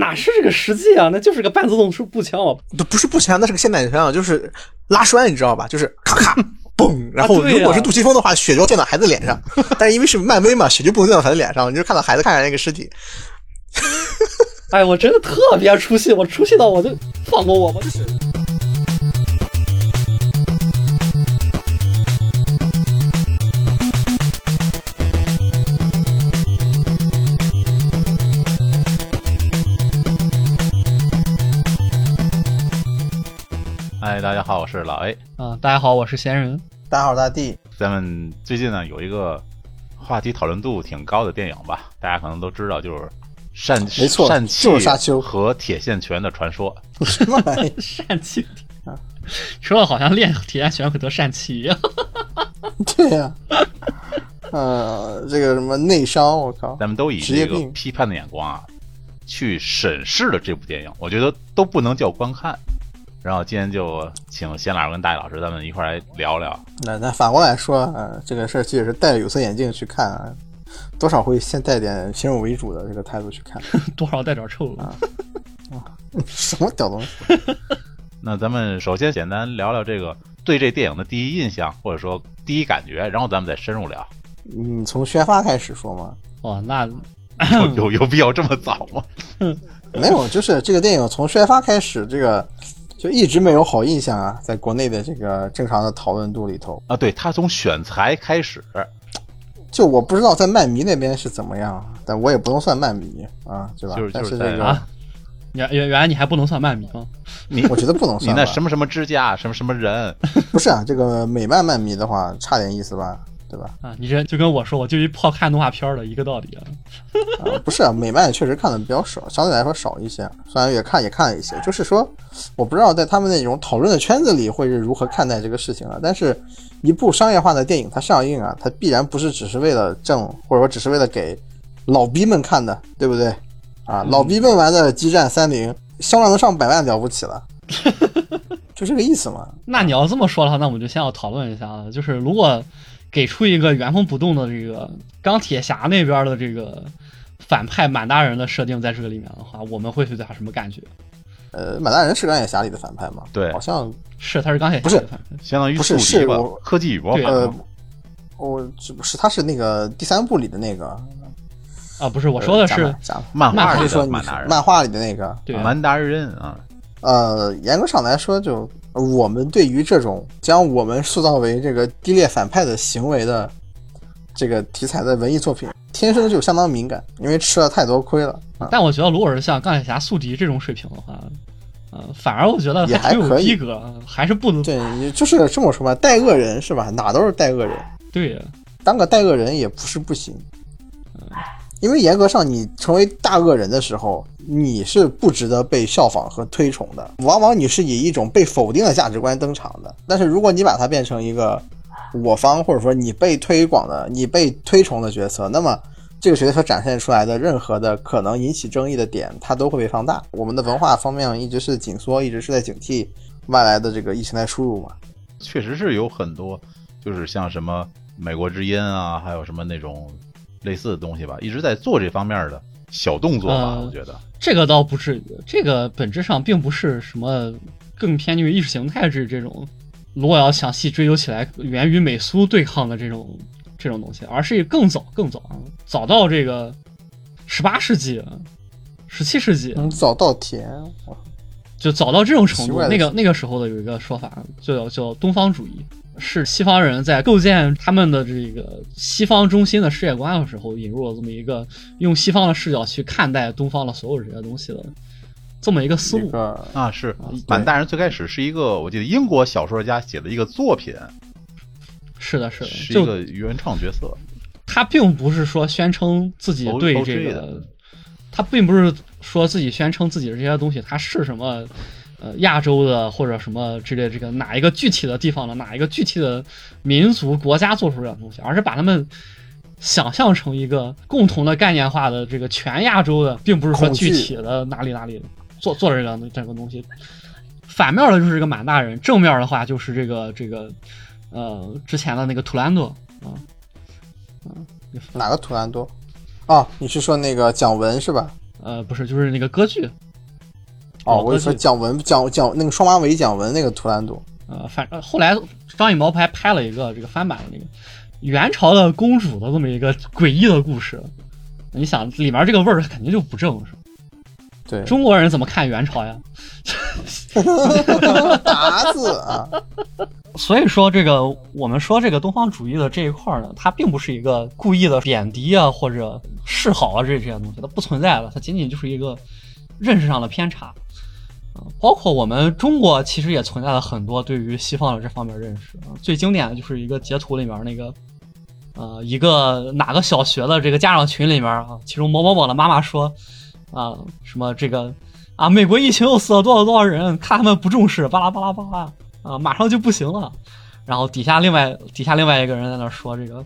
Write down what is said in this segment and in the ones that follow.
哪是这个实际啊？那就是个半自动步枪哦。都不是步枪，那是个霰弹枪，就是拉栓，你知道吧？就是咔咔 嘣，然后如果是杜琪峰的话，血就溅到孩子脸上，但是因为是漫威嘛，血就不能溅到孩子脸上，你就看到孩子看着那个尸体。哎，我真的特别出戏，我出戏到我就放过我吧。嗨，大家好，我是老 A。啊，大家好，我是闲人。大家好，大地，咱们最近呢有一个话题讨论度挺高的电影吧，大家可能都知道，就是善没错善气就是沙丘和铁线拳的传说。什么玩意？疝气啊，说的好像练铁线拳会得疝气一样。对呀、呃，这个什么内伤，我靠，咱们都以这个批判的眼光啊去审视了这部电影，我觉得都不能叫观看。然后今天就请贤老师跟大爷老师，咱们一块儿来聊聊。那那反过来说，呃，这个事儿其实是戴着有色眼镜去看啊，多少会先带点先入为主的这个态度去看。多少带点臭啊。什么屌东西？那咱们首先简单聊聊这个对这电影的第一印象，或者说第一感觉，然后咱们再深入聊。你从宣发开始说吗？哦，那有有有必要这么早吗？没有，就是这个电影从宣发开始，这个就一直没有好印象啊，在国内的这个正常的讨论度里头，啊，对他从选材开始，就我不知道在漫迷那边是怎么样，但我也不能算漫迷啊，对吧？就是但就是是这个、啊原原原来你还不能算漫迷吗？你 我觉得不能算吧。那什么什么支架，什么什么人，不是啊，这个美漫漫迷的话，差点意思吧，对吧？啊，你这就跟我说，我就一泡看动画片儿的一个道理啊。啊，不是啊，美漫确实看的比较少，相对来说少一些。虽然也看也看了一些，就是说，我不知道在他们那种讨论的圈子里会是如何看待这个事情啊。但是，一部商业化的电影它上映啊，它必然不是只是为了挣，或者说只是为了给老逼们看的，对不对？啊，老逼们玩的激战三零销量能上百万了不起了，就这个意思嘛。那你要这么说的话，那我们就先要讨论一下啊，就是如果给出一个原封不动的这个钢铁侠那边的这个反派满大人的设定在这个里面的话，我们会对他什么感觉？呃，满大人是钢铁侠里的反派吗？对好像是，他是钢铁侠不是的反派。相当于不是是我，科技与魔法呃。，我这不是他是那个第三部里的那个，啊，不是，我说的是漫画里说的满大人，漫画里的那个，对满达人啊，呃，严格上来说就，呃我们对于这种将我们塑造为这个低劣反派的行为的这个题材的文艺作品，天生就相当敏感，因为吃了太多亏了啊。但我觉得，如果是像钢铁侠宿敌这种水平的话，呃，反而我觉得也还可以逼格，还是不能对，你就是这么说吧，带恶人是吧？哪都是带恶人，对当个带恶人也不是不行。因为严格上，你成为大恶人的时候，你是不值得被效仿和推崇的。往往你是以一种被否定的价值观登场的。但是如果你把它变成一个我方或者说你被推广的、你被推崇的角色，那么这个角色展现出来的任何的可能引起争议的点，它都会被放大。我们的文化方面一直是紧缩，一直是在警惕外来的这个疫情的输入嘛。确实是有很多，就是像什么美国之音啊，还有什么那种类似的东西吧，一直在做这方面的小动作吧，呃我觉得。这个倒不至于，这个本质上并不是什么更偏于意识形态这这种，如果要详细追究起来，源于美苏对抗的这种这种东西，而是更早更早啊，早到这个十八世纪、十七世纪，嗯，早稻田，我就早到这种程度。那个那个时候的有一个说法，就叫叫东方主义，是西方人在构建他们的这个西方中心的世界观的时候，引入了这么一个用西方的视角去看待东方的所有这些东西的这么一个思路。个啊，是对满大人最开始是一个，我记得英国小说家写的一个作品，是的，是的，就是一个原创角色。他并不是说宣称自己对这个，他并不是说自己宣称自己的这些东西，它是什么呃亚洲的或者什么之类这个哪一个具体的地方的哪一个具体的民族国家做出这样东西，而是把他们想象成一个共同的概念化的这个全亚洲的，并不是说具体的哪里哪里做做这个这个东西。反面的就是这个满大人，正面的话就是这个这个呃之前的那个图兰朵啊。哪个图兰多？哦，你是说那个蒋文是吧？呃，不是，就是那个歌剧，哦，我就说剧蒋文蒋蒋那个双马尾蒋文那个图兰朵，呃，反正后来张艺谋还拍了一个这个翻版的那个元朝的公主的这么一个诡异的故事。你想里面这个味儿肯定就不正，是吧？对，中国人怎么看元朝呀？达子啊，所以说，这个我们说这个东方主义的这一块儿呢，它并不是一个故意的贬低啊或者示好啊这这些东西，它不存在的，它仅仅就是一个认识上的偏差。啊，包括我们中国其实也存在了很多对于西方的这方面认识啊。最经典的就是一个截图里面那个，呃，一个哪个小学的这个家长群里面啊，其中某某某的妈妈说，啊，什么这个啊，美国疫情又死了多少多少人，看他们不重视，巴拉巴拉巴拉啊，马上就不行了。然后底下另外底下另外一个人在那说这个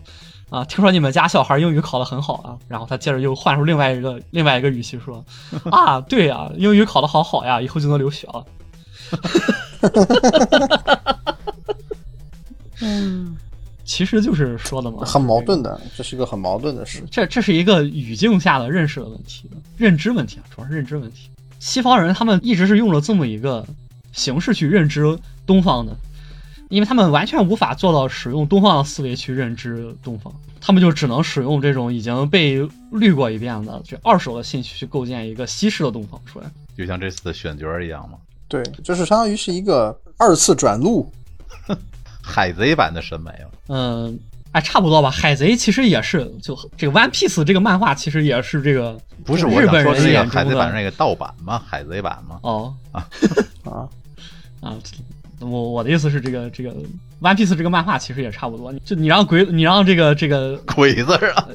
啊，听说你们家小孩英语考得很好啊，然后他接着又换出另外一个另外一个语气说 啊，对呀、英语考得好好呀，以后就能留学了。嗯，其实就是说的嘛，很矛盾的，这是一个很矛盾的事。这这是一个语境下的认识的问题，认知问题啊，主要是认知问题。西方人他们一直是用了这么一个形式去认知东方的，因为他们完全无法做到使用东方的思维去认知东方，他们就只能使用这种已经被滤过一遍的就二手的信息去构建一个西式的东方出来。就像这次的选角一样嘛，对，就是相当于是一个二次转录。海贼版的审美了。嗯，哎，差不多吧。海贼其实也是，就这个 One Piece 这个漫画其实也是这个不是我说的那个人眼中海贼版的那个盗版吗？海贼版吗？哦啊，啊，我我的意思是，这个这个 One Piece 这个漫画其实也差不多。就你让鬼，你让这个这个鬼子啊！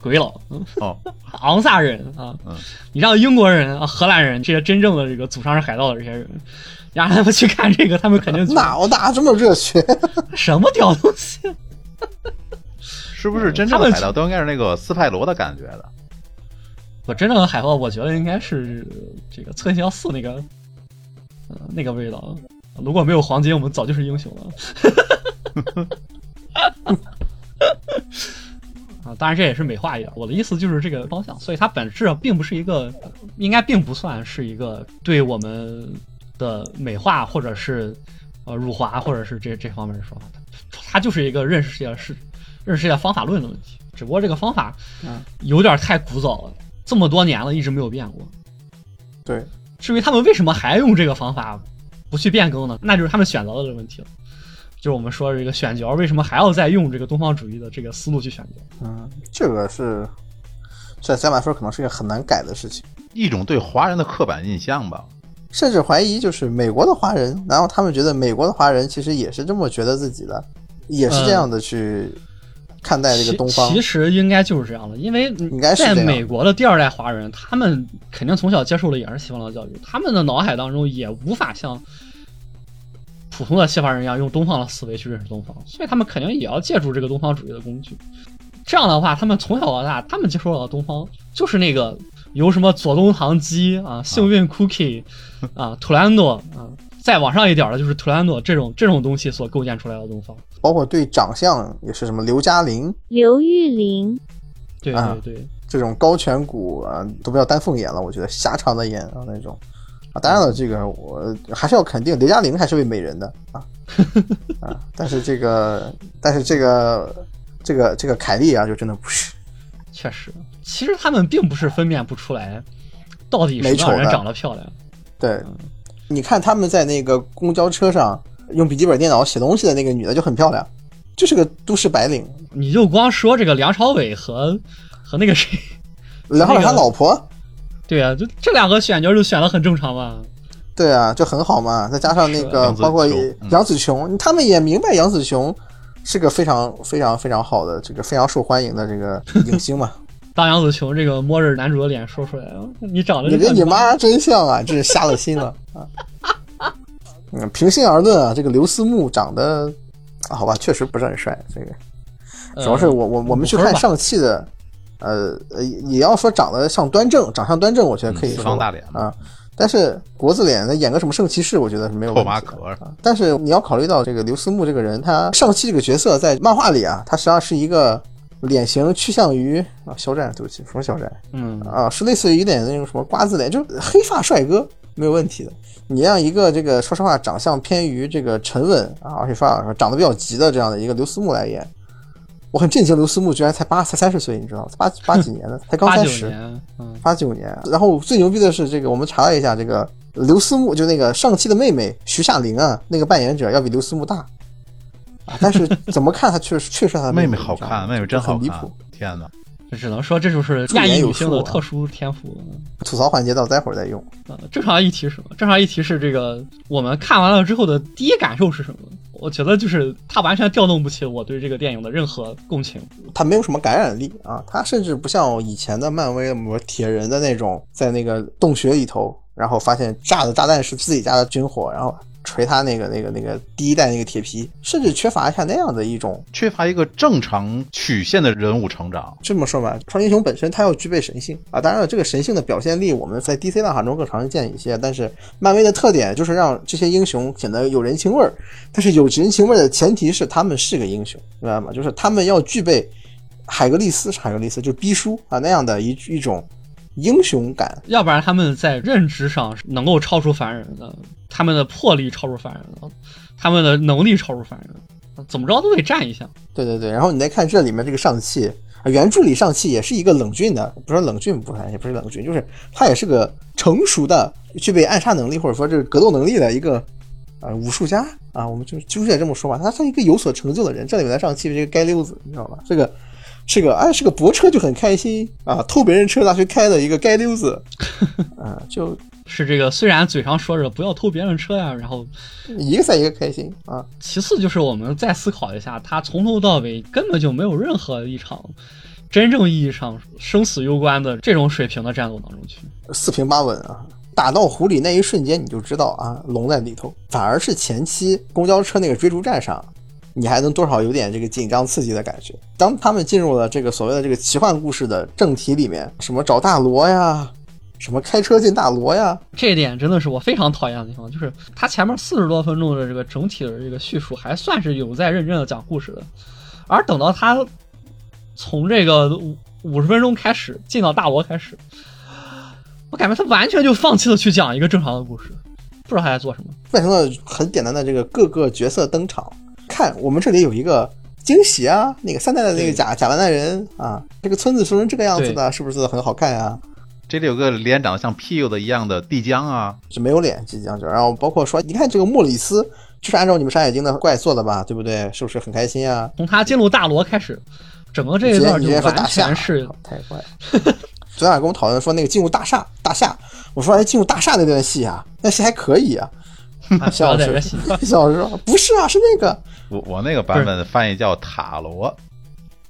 鬼佬、嗯哦，昂萨人啊，嗯你让英国人啊、荷兰人这些真正的这个祖上是海盗的这些人，让他们去看这个，他们肯定哪有哪这么热血？什么屌东西？是不是真正的海盗都应该是那个斯派罗的感觉的？我真正的海盗，我觉得应该是这个侧星四那个，呃，那个味道。如果没有黄金，我们早就是英雄了。啊，当然这也是美化一点。我的意思就是这个方向，所以它本质上并不是一个，应该并不算是一个对我们的美化或者是呃辱华或者是这这方面的说法，它它就是一个认识世界是认识世界方法论的问题。只不过这个方法嗯有点太古早了，这么多年了，一直没有变过。对，至于他们为什么还用这个方法不去变更呢？那就是他们选择的这个问题了。就是我们说这个选角为什么还要再用这个东方主义的这个思路去选角？嗯，这个是在咱们来说可能是一个很难改的事情，一种对华人的刻板印象吧。甚至怀疑就是美国的华人，然后他们觉得美国的华人其实也是这么觉得自己的，也是这样的去看待这个东方其。其实应该就是这样的，因为在美国的第二代华人，他们肯定从小接受的也是西方的教育，他们的脑海当中也无法像普通的西方人一样用东方的思维去认识东方，所以他们肯定也要借助这个东方主义的工具。这样的话，他们从小到大，他们接触到的东方就是那个由什么左宗棠鸡啊、幸运 cookie 啊、图兰朵啊，再往上一点的就是图兰朵这种这种东西所构建出来的东方。包括对长相也是什么刘嘉玲刘玉玲，对啊对对，这种高颧骨啊，都不要丹凤眼了，我觉得狭长的眼啊那种啊。当然了，这个我还是要肯定刘嘉玲还是位美人的啊啊，但是这个但是这个这个这个凯莉啊，就真的不是。确实，其实他们并不是分辨不出来到底什么人长得漂亮。对，你看他们在那个公交车上用笔记本电脑写东西的那个女的就很漂亮，就是个都市白领。你就光说这个梁朝伟和和那个谁，梁朝伟他老婆，对啊，就这两个选角就选的很正常嘛。对啊，就很好嘛。再加上那个包括杨紫琼，他们也明白杨紫琼是个非常非常非常好的这个非常受欢迎的这个影星嘛。当杨子琼这个摸着男主的脸说出来，你长得你跟你妈真像啊，这是瞎了心了啊！嗯，平心而论啊，这个刘思慕长得啊，好吧，确实不是很帅。这个呃主要是我我我们去看上汽的，呃呃，也要说长得像端正，长相端正，我觉得可以嗯四说方大脸啊。但是国字脸，那演个什么圣骑士，我觉得是没有问题的破马壳啊。但是你要考虑到这个刘思慕这个人，他上汽这个角色在漫画里啊，他实际上是一个脸型趋向于啊肖战，对不起，什么肖战嗯，啊？是类似于有点那种什么瓜子脸，就是黑发帅哥，没有问题的。你让一个这个说实话长相偏于这个沉稳啊，而且说长得比较急的这样的一个刘思慕来演，我很震惊，刘思慕居然才八才三十岁，你知道吗？八八几年的，才刚三十。八九年，然后最牛逼的是这个，我们查了一下，这个刘思慕就那个上期的妹妹徐夏玲啊，那个扮演者要比刘思慕大啊，但是怎么看她确实确实她妹妹妹好看，妹妹妹真好看很离谱。，天哪！只能说这就是亚裔女性的特殊天赋。吐槽环节到待会儿再用。呃，正常议题是什么？正常议题是这个，我们看完了之后的第一感受是什么？我觉得就是它完全调动不起我对这个电影的任何共情。它没有什么感染力啊，它甚至不像以前的漫威什么铁人的那种，在那个洞穴里头，然后发现炸的炸弹是自己家的军火，然后锤他那个那个那个第一代那个铁皮，甚至缺乏一下那样的一种。缺乏一个正常曲线的人物成长。这么说吧，超级英雄本身它要具备神性啊，当然了，这个神性的表现力我们在 DC 浪潮中更常见一些，但是漫威的特点就是让这些英雄显得有人情味儿，但是有人情味儿的前提是他们是个英雄，明白吗？就是他们要具备海格力斯是海格力斯，就是逼叔啊那样的一一种英雄感。要不然他们在认知上是能够超出凡人的，他们的魄力超出凡人的，他们的能力超出凡人的，怎么着都得占一下。对对对，然后你再看这里面这个上汽，啊原著里上气也是一个冷峻的，不是冷峻不是，也不是冷峻，就是他也是个成熟的、具备暗杀能力或者说这个格斗能力的一个呃武术家啊，我们就就得这么说吧，他是一个有所成就的人。这里面的上气是一个街溜子，你知道吧？这个是个哎是个泊车就很开心啊，偷别人车拿去开的一个街溜子，啊，就是这个虽然嘴上说着不要偷别人车呀，然后一个赛一个开心啊。其次就是我们再思考一下，他从头到尾根本就没有任何一场真正意义上生死攸关的这种水平的战斗当中去。四平八稳啊。打到湖里那一瞬间，你就知道啊，龙在里头。反而是前期公交车那个追逐战上，你还能多少有点这个紧张刺激的感觉。当他们进入了这个所谓的这个奇幻故事的正题里面，什么找大罗呀，什么开车进大罗呀，这一点真的是我非常讨厌的地方，就是他前面四十多分钟的这个整体的这个叙述还算是有在认真的讲故事的，而等到他从这个五五十分钟开始进到大罗开始，我感觉他完全就放弃了去讲一个正常的故事，不知道他在做什么。变成了很简单的这个各个角色登场。看我们这里有一个惊喜啊，那个三代的那个对假假完蛋人啊，这个村子说成这个样子的，是不是很好看啊？这里有个脸长得像屁股的一样的帝江啊，是没有脸即将就，然后包括说，你看这个莫里斯就是按照你们山海经的怪做的吧，对不对？是不是很开心啊？从他进入大罗开始，整个这一段完厦全是太怪了。昨天跟我讨论说那个进入大厦大厦，我说哎进入大厦那段戏啊，那戏还可以啊。啊不肖老师要在这戏。肖老师说不是啊，是那个我我那个版本的翻译叫塔罗，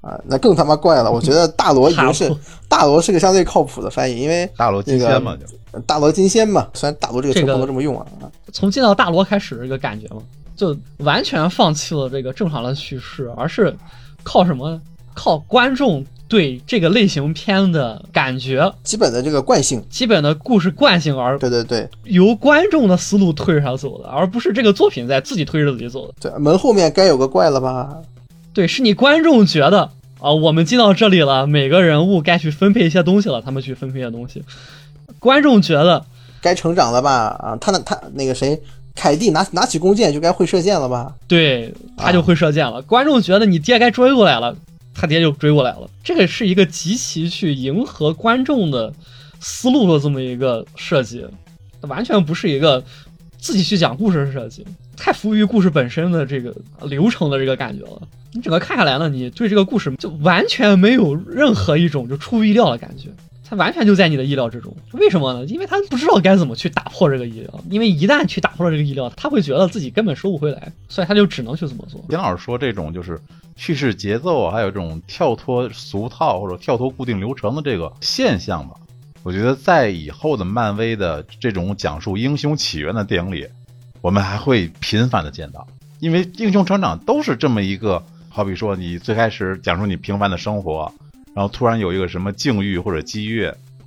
啊，那更他妈怪了。我觉得大罗已经是大罗是个相对靠谱的翻译，因为大罗金仙嘛，就大罗金仙嘛，虽然大罗这个词这个不能这么用啊。从见到大罗开始这个感觉嘛，就完全放弃了这个正常的叙事，而是靠什么？靠观众对这个类型片的感觉、基本的这个惯性，基本的故事惯性，而对对对由观众的思路推着他走的，而不是这个作品在自己推着自己走的。对，门后面该有个怪了吧？对，是你观众觉得啊，我们进到这里了，每个人物该去分配一些东西了，他们去分配一些东西。观众觉得该成长了吧？啊，他那他那个谁，凯蒂拿拿起弓箭就该会射箭了吧？对他就会射箭了。观众觉得你爹该追过来了，他爹就追过来了。这个是一个极其去迎合观众的思路的这么一个设计，完全不是一个自己去讲故事的设计，太服务于故事本身的这个流程的这个感觉了。你整个看下来呢，你对这个故事就完全没有任何一种就出乎意料的感觉。他完全就在你的意料之中，为什么呢？因为他不知道该怎么去打破这个意料，因为一旦去打破了这个意料，他会觉得自己根本收不回来，所以他就只能去这么做。金老师说这种就是叙事节奏，还有这种跳脱俗套或者跳脱固定流程的这个现象吧，我觉得在以后的漫威的这种讲述英雄起源的电影里，我们还会频繁的见到，因为英雄成长都是这么一个，好比说你最开始讲述你平凡的生活，然后突然有一个什么境遇或者机遇，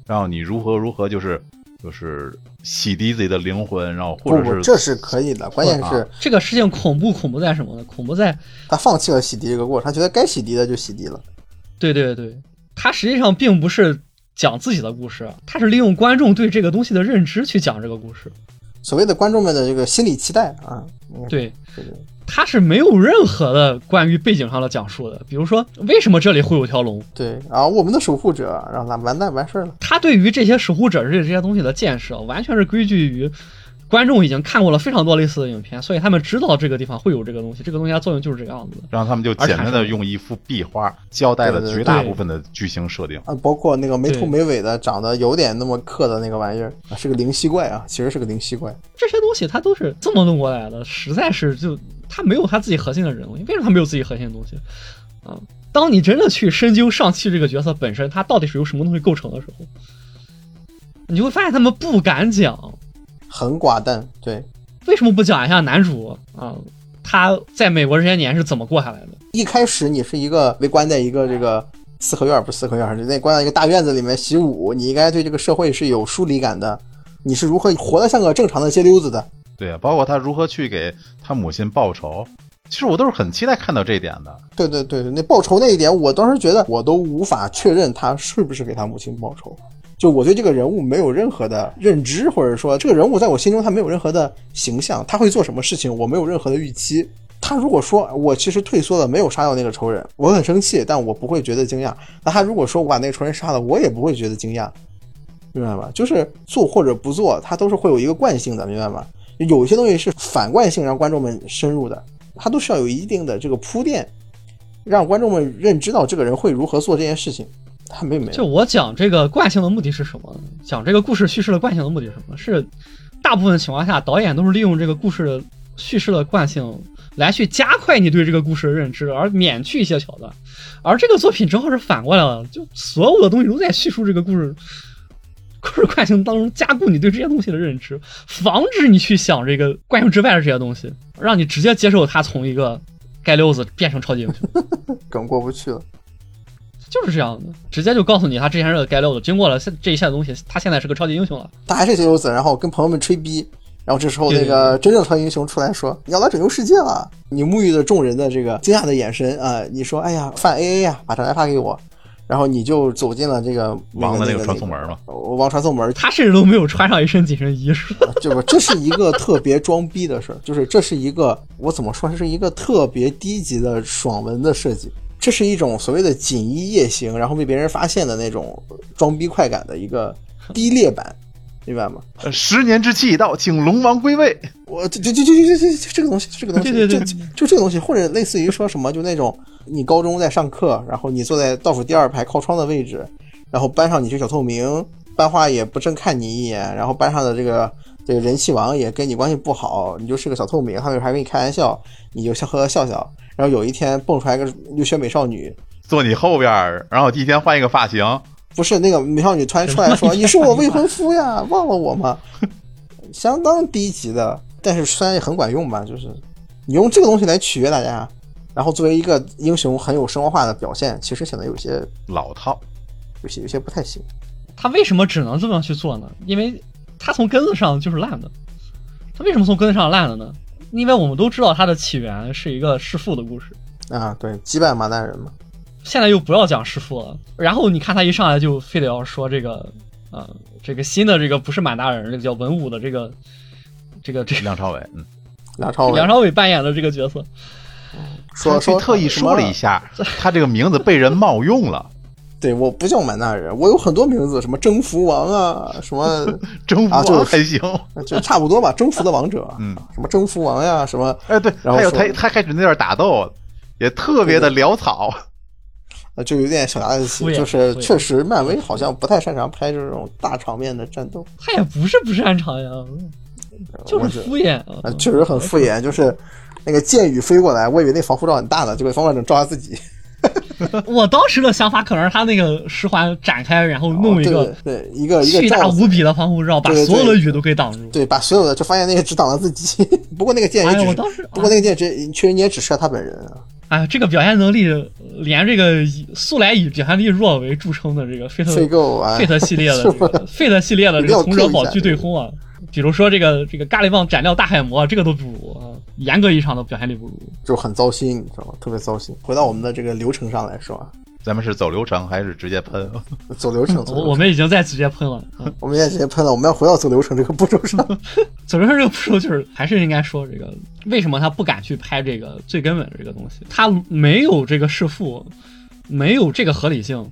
然后你如何如何就是就是洗涤自己的灵魂，然后或不不，者是这是可以的。关键是这个事情恐怖恐怖在什么呢？恐怖在他放弃了洗涤这个过程，他觉得该洗涤的就洗涤了。对对对，他实际上并不是讲自己的故事，他是利用观众对这个东西的认知去讲这个故事。所谓的观众们的这个心理期待啊，嗯对，对对他是没有任何的关于背景上的讲述的，比如说为什么这里会有条龙，对，然后我们的守护者，让他完蛋完事儿了。他对于这些守护者这这些东西的建设，完全是归据于观众已经看过了非常多类似的影片，所以他们知道这个地方会有这个东西，这个东西它作用就是这个样子。然后他们就简单的用一幅壁画交代了绝大部分的剧情设定。啊，包括那个没头没尾的，长得有点那么刻的那个玩意儿啊，是个灵犀怪啊，其实是个灵犀怪。这些东西它都是这么弄过来的，实在是就他没有他自己核心的人物，为什么他没有自己核心的东西啊？当你真的去深究上汽这个角色本身，他到底是由什么东西构成的时候，你就会发现他们不敢讲。很寡淡，对，为什么不讲一下男主啊？他在美国这些年是怎么过下来的？一开始你是一个被关在一个这个四合院，不是四合院，是那关在一个大院子里面习武，你应该对这个社会是有疏离感的。你是如何活得像个正常的街溜子的？对啊，包括他如何去给他母亲报仇，其实我都是很期待看到这一点的。对对对，那报仇那一点，我当时觉得我都无法确认他是不是给他母亲报仇。就我对这个人物没有任何的认知，或者说这个人物在我心中他没有任何的形象，他会做什么事情，我没有任何的预期。他如果说我其实退缩了，没有杀掉那个仇人，我很生气，但我不会觉得惊讶。那他如果说我把那个仇人杀了，我也不会觉得惊讶，明白吧？就是做或者不做，他都是会有一个惯性的，明白吗？有些东西是反惯性让观众们深入的，它都是要有一定的这个铺垫，让观众们认知到这个人会如何做这件事情。他并没有，就我讲这个惯性的目的是什么？讲这个故事叙事的惯性的目的是什么？是大部分情况下，导演都是利用这个故事叙事的惯性来去加快你对这个故事的认知，而免去一些桥段。而这个作品正好是反过来了，就所有的东西都在叙述这个故事故事惯性当中加固你对这些东西的认知，防止你去想这个惯性之外的这些东西，让你直接接受他从一个街溜子变成超级英雄。梗过不去了。就是这样的，直接就告诉你他之前是个街溜子，经过了现这一切的东西，他现在是个超级英雄了。他还是街溜子，然后跟朋友们吹逼，然后这时候那个真正超级英雄出来说：“你要来拯救世界了！”你沐浴着众人的这个惊讶的眼神啊、你说：“哎呀，犯 AA 呀，把张来发给我。”然后你就走进了这个王的那个传送门嘛，那个王传送门，他甚至都没有穿上一身紧身衣，是吧？这不，这是一个特别装逼的事儿，就是这是一个我怎么说，这是一个特别低级的爽文的设计，这是一种所谓的锦衣夜行，然后被别人发现的那种装逼快感的一个低劣版，明白吗？呃十年之期已到，请龙王归位。我这这这这这这这个东西，这个东西，对对对就就这个东西，或者类似于说什么，就那种你高中在上课，然后你坐在倒数第二排靠窗的位置，然后班上你是小透明，班花也不正看你一眼，然后班上的这个这个人气王也跟你关系不好，你就是个小透明，他们还跟你开玩笑，你就笑呵呵笑笑，然后有一天蹦出来个留学美少女，坐你后边，然后第一天换一个发型，不是那个美少女突然出来说：“你是我未婚夫呀，忘了我吗？” 相当低级的，但是虽然也很管用吧，就是你用这个东西来取悦大家，然后作为一个英雄很有生活化的表现，其实显得有些、老套。有些、有些不太行。他为什么只能这么去做呢？因为他从根子上就是烂的。他为什么从根子上烂了呢？因为我们都知道他的起源是一个弑父的故事，啊，对，击败马大人嘛，现在又不要讲师傅了。然后你看他一上来就非得要说这个，呃，这个新的这个不是满大人，这个叫文武的这个，这个这个梁朝伟，嗯，梁朝伟梁朝伟扮演的这个角色，说说特意说了一下，他这个名字被人冒用了，对，我不叫满大人，我有很多名字，什么征服王啊，什么 征服啊就还行。就差不多吧，征服的王者，嗯，什么征服王呀，什么哎，对，还有然后说他他开始那段打斗也特别的潦草。呃，就有点小家子气敷，衍就是确实漫威好像不太擅长拍这种大场面的战斗，他也不是不擅长呀，就是敷衍确实很敷衍，就是那个箭雨飞过来，我以为那防护罩很大呢，结果防护罩只照他自己，我当时的想法可能是他那个十环展开，然后弄一哦个一个一个巨大无比的防护罩，把所有的雨都给挡住。对，把所有的就发现那个只挡了自己，不过那个箭也只是，我当时，不过那个箭只确实你也只射他本人啊，哎，这个表现能力连这个以素来以表现力弱为著称的这个费特费特系列的费特系列的这个从者下巨对轰啊，比如说这个这个咖喱棒斩掉大海魔，这个都不如啊，严格意义上的表现力不如。就很糟心，你知道吗？特别糟心。回到我们的这个流程上来说啊，咱们是走流程还是直接喷？走流程，走流程我我们已经在直接喷了。嗯我们现在直接喷了，我们要回到走流程这个步骤上。走流程这个步骤就是还是应该说这个为什么他不敢去拍这个最根本的这个东西？他没有这个弑父，没有这个合理性。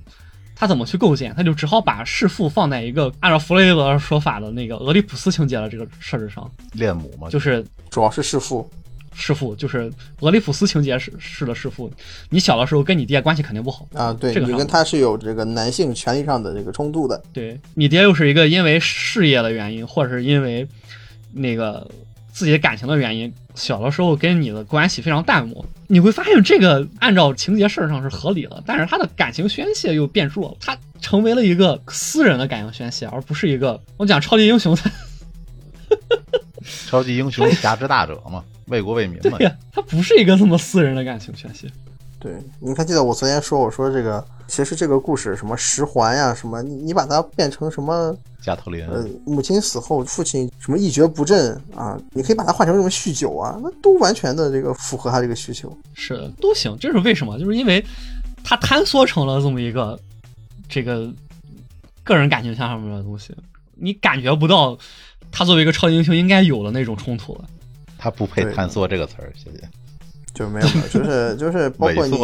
他怎么去构建？他就只好把弑父放在一个按照弗雷德说法的那个俄狄浦斯情节的这个设置上，恋母嘛，就是主要是弑父，弑父，就是俄里普斯情节式式的弑父。你小的时候跟你爹关系肯定不好，啊，对这个你跟他是有这个男性权利上的这个冲突的。对你爹又是一个因为事业的原因，或者是因为那个自己感情的原因，小的时候跟你的关系非常淡漠。你会发现这个按照情节事儿上是合理的，但是他的感情宣泄又变弱了，他成为了一个私人的感情宣泄，而不是一个我讲超级英雄才超级英雄侠之大者嘛，为国为民嘛对。呀，他不是一个这么私人的感情宣泄。对，你还记得我昨天说，我说这个其实这个故事什么十环呀，什么你你把它变成什么加特林，呃母亲死后父亲什么一蹶不振啊，你可以把它换成什么酗酒啊，那都完全的这个符合他这个需求。是，都行。这是为什么？就是因为他坍缩成了这么一个这个个人感情上面的东西，你感觉不到他作为一个超级英雄应该有的那种冲突了。他不配探索这个词儿，谢谢。就没有了，就是就是包括你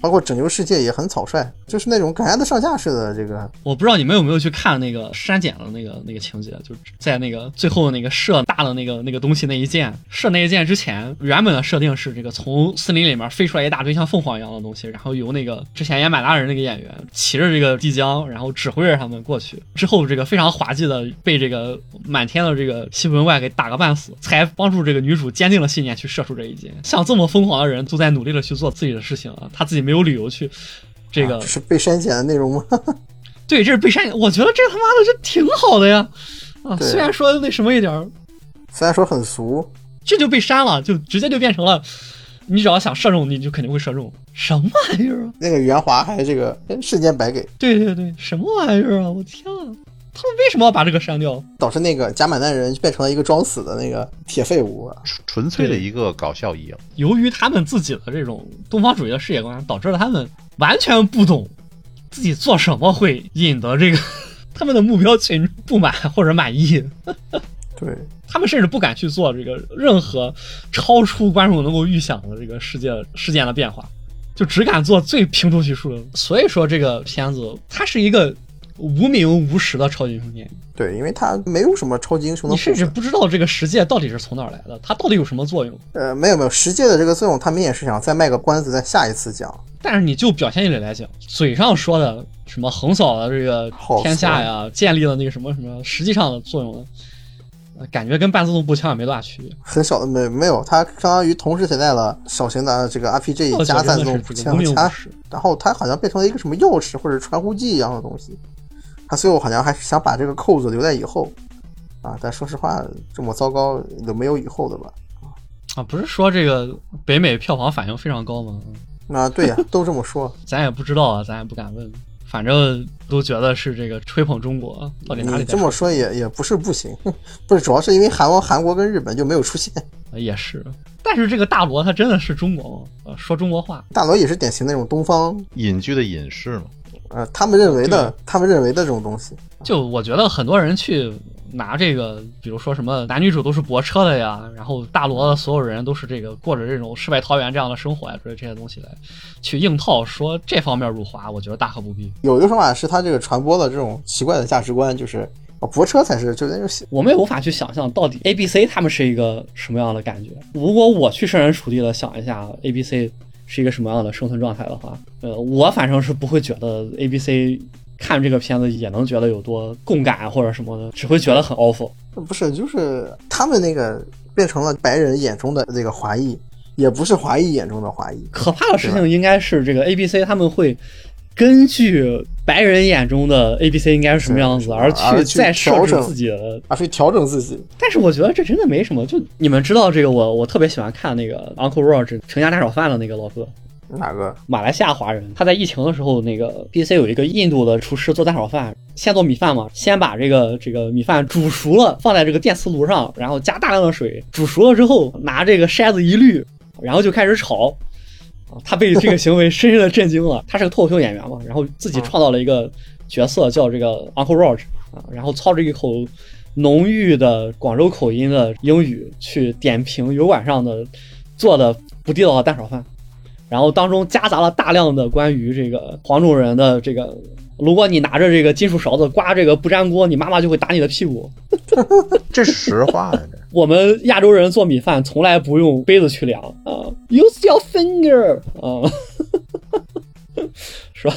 包括拯救世界也很草率，就是那种赶鸭子上架式的这个我不知道你们有没有去看那个删减的那个那个情节，就是在那个最后那个射大的那个那个东西那一箭，射那一箭之前，原本的设定是这个从森林里面飞出来一大堆像凤凰一样的东西，然后由那个之前演满大人那个演员骑着这个地浆，然后指挥着他们过去。之后这个非常滑稽的被这个满天的这个西部文怪给打个半死，才帮助这个女主坚定了信念去射出这一箭。像这么疯狂的人都在努力的去做自己的事情啊，他自己没有理由去这个啊是被删减的内容吗？对，这是被删减，我觉得这他妈的这挺好的呀。啊，虽然说那什么一点儿，虽然说很俗，这就被删了，就直接就变成了，你只要想射中，你就肯定会射中。什么玩意儿啊？那个圆滑还这个哎瞬间白给，对对对，什么玩意儿啊？我天啊！他们为什么要把这个删掉？导致那个假满蛋人变成了一个装死的那个铁废物啊。纯纯粹的一个搞笑意淫。由于他们自己的这种东方主义的世界观，导致了他们完全不懂自己做什么会引得这个 他们的目标群不满或者满意。对，他们甚至不敢去做这个任何超出观众能够预想的这个世界事件的变化，就只敢做最平铺叙述的。所以说，这个片子它是一个无名无实的超级英雄电影，对，因为他没有什么超级英雄的你甚至。不知道这个世界到底是从哪儿来的，它到底有什么作用。呃，没有没有，实际的这个作用，他们也是想再卖个关子，在下一次讲。但是你就表现力来讲，嘴上说的什么横扫了这个天下呀，建立了那个什么什么，实际上的作用呢，呃感觉跟半自动步枪也没多大区别。很少的没没有，它相当于同时携带了小型的这个 RPG 加自动步枪然后它好像变成了一个什么钥匙或者传呼机一样的东西。他最后好像还是想把这个扣子留在以后啊，但说实话，这么糟糕都没有以后的吧？啊，不是说这个北美票房反应非常高吗？啊，对呀、都这么说。咱也不知道啊，咱也不敢问，反正都觉得是这个吹捧中国，到底哪里这么说也也不是不行，不是主要是因为韩国、韩国跟日本就没有出现。呃也是，但是这个大罗他真的是中国吗？呃，说中国话，大罗也是典型那种东方，隐居的隐士嘛，呃，他们认为的，他们认为的这种东西。就我觉得很多人去拿这个，比如说什么男女主都是泊车的呀，然后大罗的所有人都是这个过着这种世外桃源这样的生活呀，之类这些东西来去硬套说这方面辱华，我觉得大可不必。有一个说法是他这个传播的这种奇怪的价值观，就是啊，泊车才是就是那种我们也无法去想象到底 A、B、C 他们是一个什么样的感觉。如果我去设身处地的想一下 A、B、C 是一个什么样的生存状态的话，呃，我反正是不会觉得 A、B、C 看这个片子也能觉得有多共感或者什么的，只会觉得很 awful。不是，就是他们那个变成了白人眼中的那个华裔，也不是华裔眼中的华裔。可怕的事情应该是这个 A、B、C 他们会根据白人眼中的 A、B、C 应该是什么样子，而而去再设置调整自己的而去调整自己，但是我觉得这真的没什么。就你们知道这个我，我特别喜欢看那个 Uncle Roger 成家大炒饭的那个老哥，哪个？马来西亚华人。他在疫情的时候，那个 BC 有一个印度的厨师做大炒饭，先做米饭嘛，先把这个这个米饭煮熟了，放在这个电磁炉上，然后加大量的水，煮熟了之后拿这个筛子一滤，然后就开始炒。啊，他被这个行为深深的震惊了。他是个脱口秀演员嘛，然后自己创造了一个角色叫这个 Uncle Roger 啊，然后操着一口浓郁的广州口音的英语去点评油管上的做的不地道的蛋炒饭，然后当中夹杂了大量的关于这个黄种人的这个，如果你拿着这个金属勺子刮这个不粘锅，你妈妈就会打你的屁股。这是实话呀，这我们亚洲人做米饭从来不用杯子去量啊，use your finger 啊，是吧？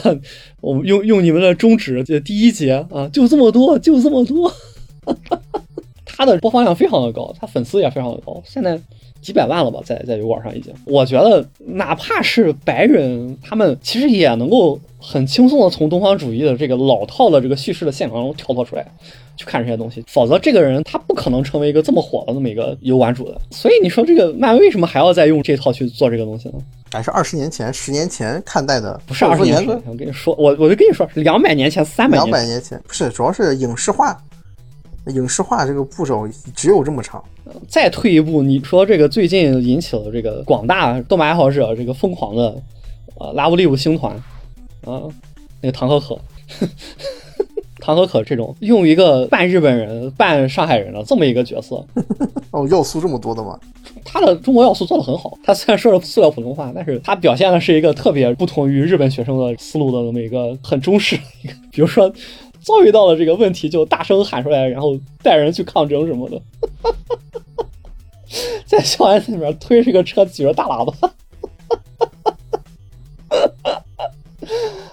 我们用用你们的中指，这第一节啊，就这么多，就这么多。他的播放量非常的高，他粉丝也非常的高，现在几百万了吧，在在油管上已经。我觉得哪怕是白人，他们其实也能够很轻松的从东方主义的这个老套的这个叙事的线条中跳脱出来。去看这些东西，否则这个人他不可能成为一个这么火的那么一个油管主的。所以你说这个漫威为什么还要再用这套去做这个东西呢？还是二十年前、十年前看待的，不是二十年前，我跟你说，我我就跟你说，两百年前、三百两百年前，不是，主要是影视化，影视化这个步骤只有这么长。再退一步，你说这个最近引起了这个广大动漫爱好者这个疯狂的呃拉布利布星团啊，那个唐可可。唐可可这种用一个半日本人、半上海人的这么一个角色，哦，要素这么多的吗？他的中国要素做的很好。他虽然说了塑料普通话，但是他表现的是一个特别不同于日本学生的思路的那么一个很中式比如说遭遇到了这个问题就大声喊出来，然后带人去抗争什么的，在校园里面推这个车举着大喇叭，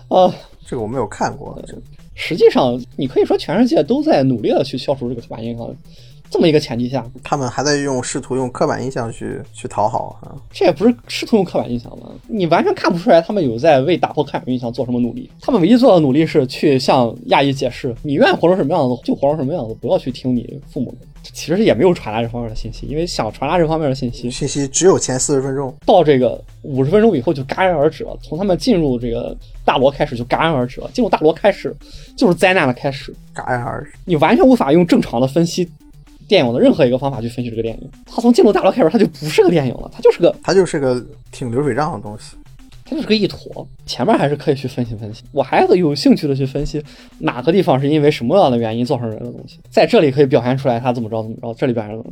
啊，这个我没有看过。这实际上，你可以说全世界都在努力的去消除这个刻板印象，这么一个前提下，他们还在用试图用刻板印象去去讨好啊。这也不是试图用刻板印象吗？你完全看不出来他们有在为打破刻板印象做什么努力。他们唯一做的努力是去向亚裔解释，你愿意活成什么样子就活成什么样子，不要去听你父母的。其实也没有传达这方面的信息，因为想传达这方面的信息，信息只有前四十分钟，到这个五十分钟以后就戛然而止了。从他们进入这个大罗开始就戛然而止了，进入大罗开始就是灾难的开始，戛然而止。你完全无法用正常的分析电影的任何一个方法去分析这个电影。它从进入大楼开始，它就不是个电影了，它就是个，它就是个挺流水账的东西。它就是个一坨，前面还是可以去分析分析。我还有兴趣的去分析哪个地方是因为什么样的原因造成人的东西，在这里可以表现出来他怎么着怎么着。这里边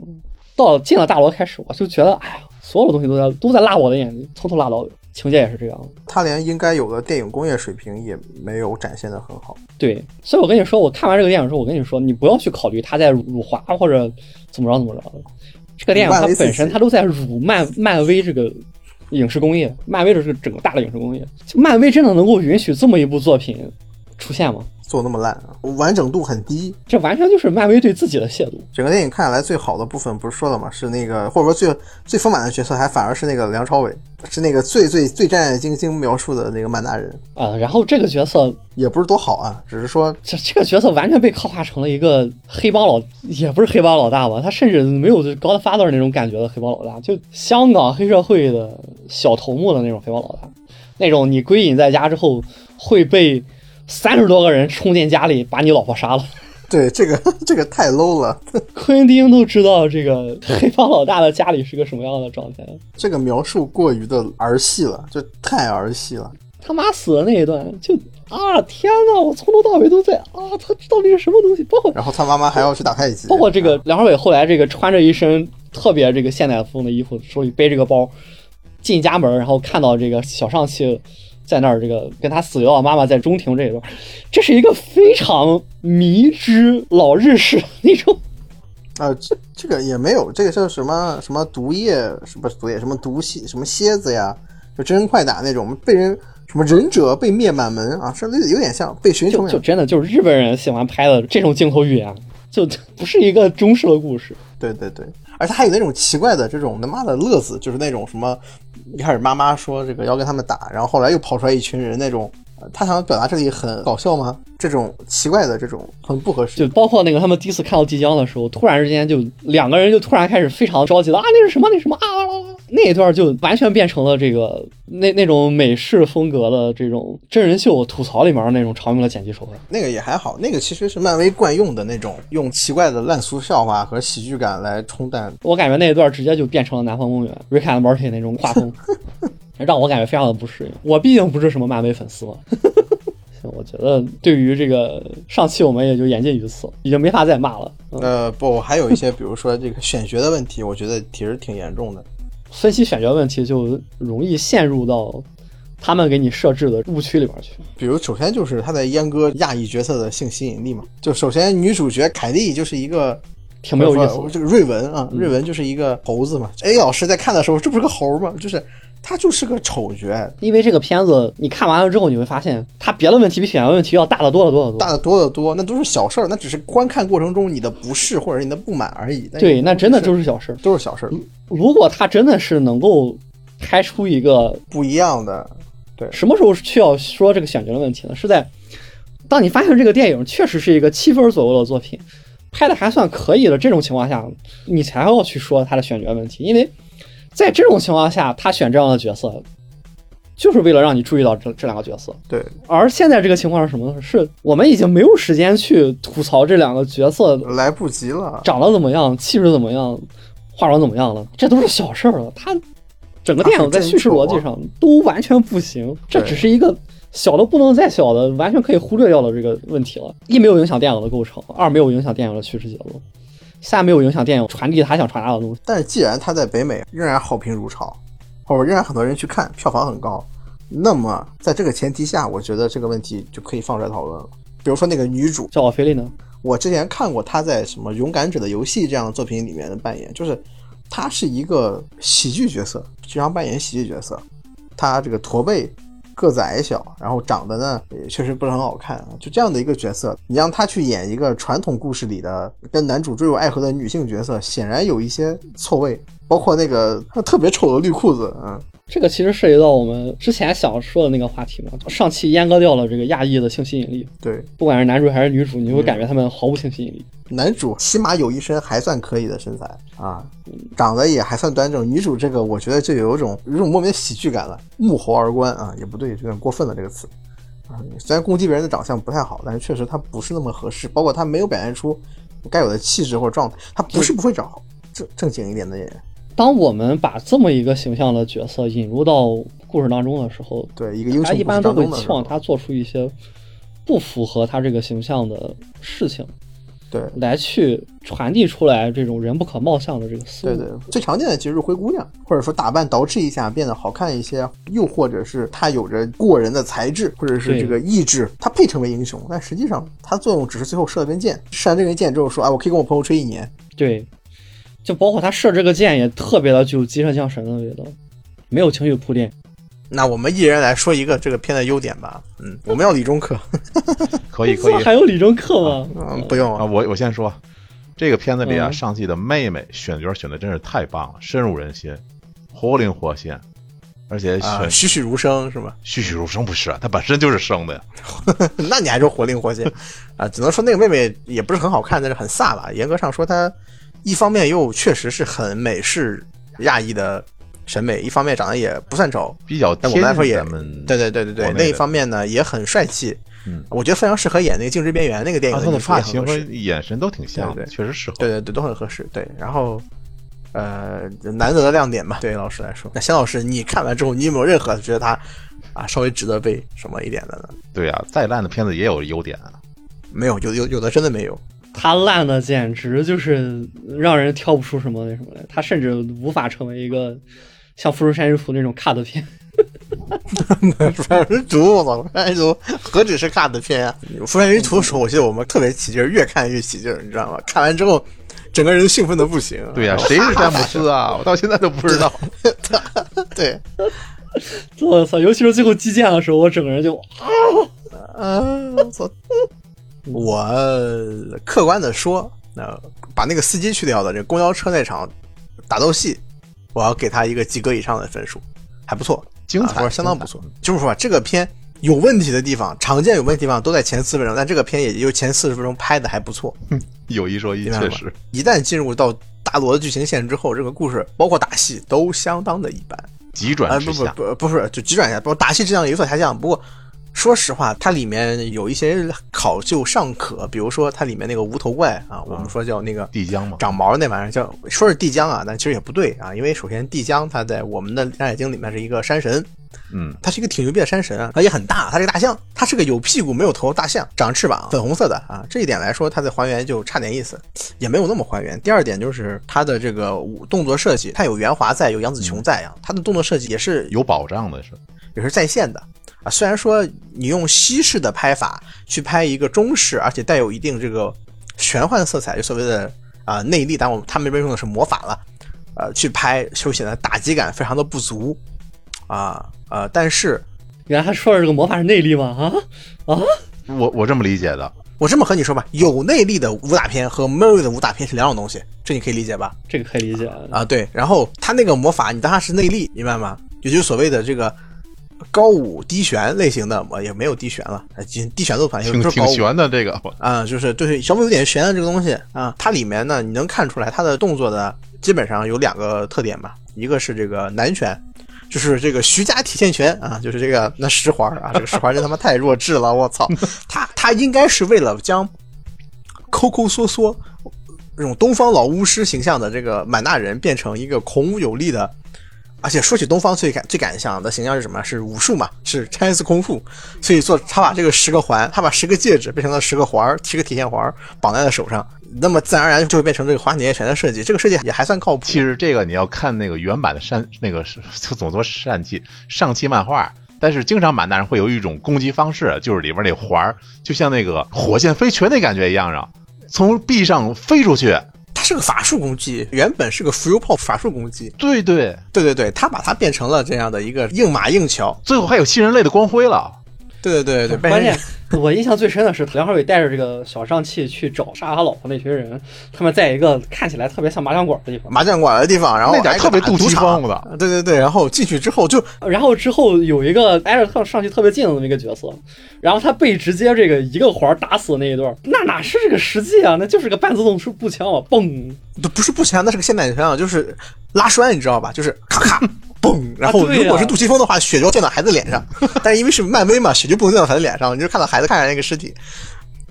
到进了大楼开始，我就觉得，哎呀，所有的东西都在都在辣我的眼睛，从头辣到尾。情节也是这样，他连应该有的电影工业水平也没有展现的很好。对，所以我跟你说，我看完这个电影之后，我跟你说，你不要去考虑他在辱华或者怎么着怎么着的。这个电影它本身它都在辱漫漫威这个。影视工业，漫威的这个整个大的影视工业，漫威真的能够允许这么一部作品出现吗？做那么烂，完整度很低，这完全就是漫威对自己的亵渎。整个电影看下来，最好的部分不是说了吗？是那个，或者说最最丰满的角色，还反而是那个梁朝伟，是那个最最最战战兢兢描述的那个满大人啊。然后这个角色也不是多好啊，只是说这这个角色完全被刻画成了一个黑帮老，也不是黑帮老大吧？他甚至没有高 father 那种感觉的黑帮老大，就香港黑社会的小头目的那种黑帮老大，那种你归隐在家之后会被。三十多个人冲进家里，把你老婆杀了。对，这个 这个太 low 了。昆汀都知道这个黑帮老大的家里是个什么样的状态。这个描述过于的儿戏了，就太儿戏了。他妈死的那一段，就啊天呐，我从头到尾都在啊，他到底是什么东西？包括然后他妈妈还要去打太极。包括这个梁朝伟后来这个穿着一身特别这个现代风的衣服，手里背着个包进家门，然后看到这个小上汽。在那儿，这个跟他死掉的妈妈在中庭这一段，这是一个非常迷之老日式那种。啊，这这个也没有，这个是什么什么毒液，什么毒液，什么毒蝎，什么蝎子呀，就真人快打那种，被人什么忍者被灭满门啊，甚至有点像被寻仇。就真的就是日本人喜欢拍的这种镜头语言，就不是一个中式的故事。对对对，而且还有那种奇怪的这种他妈的乐子，就是那种什么。一开始妈妈说这个要跟他们打，然后后来又跑出来一群人那种，他想表达这里很搞笑吗？这种奇怪的这种很不合适。就包括那个他们第一次看到即将的时候，突然之间就两个人就突然开始非常着急了啊，那是什么？那什么啊？那一段就完全变成了这个那 那种美式风格的这种真人秀吐槽里面那种常用的剪辑手法。那个也还好，那个其实是漫威惯用的那种用奇怪的烂俗笑话和喜剧感来冲淡。我感觉那一段直接就变成了南方公园 Rick and Morty 那种画风。让我感觉非常的不适应。我毕竟不是什么漫威粉丝嘛。行，我觉得对于这个上期我们也就言尽于此，已经没法再骂了。嗯、呃，不，还有一些，比如说这个选角的问题，我觉得其实挺严重的。分析选角问题就容易陷入到他们给你设置的误区里边去。比如，首先就是他在阉割亚裔角色的性吸引力嘛。就首先女主角凯莉就是一个挺没有意思的。这个瑞文啊，瑞文就是一个猴子嘛。A 老师在看的时候，这不是个猴吗？就是他就是个丑角。因为这个片子你看完了之后，你会发现他别的问题比选角问题要大得多得多得多，大得多得多。那都是小事儿，那只是观看过程中你的不适或者你的不满而已。对，那真的就是小事儿，都是小事儿。如果他真的是能够开出一个不一样的，对，什么时候需要说这个选角的问题呢？是在当你发现这个电影确实是一个七分左右的作品，拍的还算可以的这种情况下，你才要去说他的选角问题，因为在这种情况下，他选这样的角色，就是为了让你注意到这这两个角色。对，而现在这个情况是什么呢？是我们已经没有时间去吐槽这两个角色来不及了，长得怎么样，气质怎么样。化妆怎么样了？这都是小事儿了。他整个电影在叙事逻辑上都完全不行，这只是一个小的不能再小的，完全可以忽略掉的这个问题了。一没有影响电影的构成，二没有影响电影的叙事节奏，三没有影响电影传递他想传达的东西。但是既然他在北美仍然好评如潮，或者仍然很多人去看，票房很高，那么在这个前提下，我觉得这个问题就可以放出来讨论了。比如说那个女主叫奥菲利呢？我之前看过她在什么《勇敢者的游戏》这样的作品里面的扮演，就是她是一个喜剧角色，经常扮演喜剧角色。她这个驼背，个子矮小，然后长得呢也确实不是很好看，就这样的一个角色，你让他去演一个传统故事里的跟男主坠入爱河的女性角色，显然有一些错位。包括那个特别丑的绿裤子，嗯。这个其实涉及到我们之前想说的那个话题嘛，上期阉割掉了这个亚裔的性吸引力。对，不管是男主还是女主，你会感觉他们毫无性吸引力。男主起码有一身还算可以的身材啊，长得也还算端正。女主这个，我觉得就有一种有一种莫名的喜剧感了，目猴而观啊，也不对，有点过分了这个词啊。虽然攻击别人的长相不太好，但是确实他不是那么合适，包括他没有表现出该有的气质或者状态。他不是不会找正正经一点的演员。当我们把这么一个形象的角色引入到故事当中的时候，对一个英雄他一般都会期望他做出一些不符合他这个形象的事情，对，来去传递出来这种人不可貌相的这个思路。对对，最常见的其实是灰姑娘，或者说打扮捯饬一下变得好看一些，又或者是她有着过人的才智或者是这个意志，她配成为英雄，但实际上她作用只是最后射了根箭，射完这根箭之后说啊，我可以跟我朋友吹一年。对。就包括他射这个箭也特别的具有机车降神的味道，没有情绪铺垫。那我们一人来说一个这个片的优点吧。嗯，我们要理中客，可以可以。还有理中客吗？嗯，不用啊。我我先说，这个片子里啊，上戏的妹妹选角选的真是太棒了，深入人心，活灵活现，而且选栩栩如生是吧？栩栩如生不是，她本身就是生的呀。那你还说活灵活现啊？只能说那个妹妹也不是很好看，但是很飒吧。严格上说，她。一方面又确实是很美式亚裔的审美，一方面长得也不算丑，比较但我们来说也对对对对对，那一方面呢也很帅气，嗯，我觉得非常适合演那个《静止边缘》那个电影，他的发型和眼神都挺像，的，确实适合，对对对，都很合适，对。然后呃，难得的亮点吧，对于老师来说。那肖老师，你看完之后，你有没有任何觉得他啊稍微值得被什么一点的呢？对呀，再烂的片子也有优点啊，没有，有有有的真的没有。他烂的简直就是让人挑不出什么那什么来，他甚至无法成为一个像《富士山之图》那种 cut 片。富士山之图，我操！富士山之图何止是 cut 片啊！富士山之图的时候，我记得我们特别起劲，越看越起劲，你知道吗？看完之后，整个人兴奋的不行。对呀，谁是詹姆斯啊？我到现在都不知道。对，我操！尤其是最后击剑的时候，我整个人就啊啊！我操！我客观的说，那把那个司机去掉的这公交车那场打斗戏，我要给他一个及格以上的分数，还不错，精彩，相当不错。就是说，这个片有问题的地方，常见有问题地方都在前四分钟，但这个片也就前四十分钟拍的还不错。有一说一，确实，一旦进入到大罗的剧情线之后，这个故事包括打戏都相当的一般，急转直下，不不不是就急转下，包括打戏质量有所下降，不过。说实话，它里面有一些考究尚可，比如说它里面那个无头怪啊，我们说叫那个地浆嘛，长毛那玩意儿叫说是地浆啊，但其实也不对啊，因为首先地浆它在我们的《山海经》里面是一个山神，嗯，它是一个挺牛逼的山神啊，它也很大，它是个大象，它是个有屁股没有头的大象，长翅膀，粉红色的啊，这一点来说，它的还原就差点意思，也没有那么还原。第二点就是它的这个武动作设计，它有袁华在，有杨紫琼在啊，它的动作设计也是有保障的是，也是在线的啊。虽然说你用西式的拍法去拍一个中式，而且带有一定这个玄幻色彩，就所谓的啊、内力，但我他们那边用的是魔法了，呃，去拍就显得打击感非常的不足啊呃，但是原来他说的这个魔法是内力吗？啊啊！我我这么理解的。我这么和你说吧，有内力的武打片和没有的武打片是两种东西，这你可以理解吧？这个可以理解。啊，对，然后他那个魔法，你当它是内力，明白吗？也就是所谓的这个高武低旋类型的，我也没有低旋了，呃低低旋都反正挺悬的这个，啊，就是对稍微有点悬的这个东西啊，它里面呢，你能看出来它的动作的基本上有两个特点吧，一个是这个南拳。就是这个徐家体现拳啊，就是这个那十环啊，这个十环真他妈太弱智了，我操！他他应该是为了将抠抠缩缩这种东方老巫师形象的这个满大人变成一个孔武有力的，而且说起东方最感最感想的形象是什么？是武术嘛，是 Chinese 功夫。所以说他把这个十个环，他把十个戒指变成了十个环儿，十个铁线环儿绑在了手上，那么自然而然就会变成这个花年拳的设计。这个设计也还算靠谱。其实这个你要看那个原版的善那个就总说善气上气漫画，但是经常满大人会有一种攻击方式，就是里边那环儿就像那个火箭飞拳那感觉一样啊，从壁上飞出去。它是个法术攻击，原本是个浮游炮法术攻击。对对，对对对，他把它变成了这样的一个硬马硬桥。最后还有新人类的光辉了。对对对对，关键我印象最深的是梁朝伟带着这个小上气去找杀他老婆那群人，他们在一个看起来特别像麻将馆的地方，麻将馆的地方，然后那点特别赌场峰的。对对对，然后进去之后就然后之后有一个挨着特上去特别近的那么一个角色，然后他被直接这个一个环打死的那一段，那哪是这个实际啊？那就是个半自动式步枪啊，嘣！都不是步枪，那是个现代枪，就是拉栓，你知道吧？就是咔咔嘣，然后如果是杜琪峰的话，血就要溅到孩子脸上，但是因为是漫威嘛，血就不能溅到孩子脸上，你就看到孩子看着那个尸体，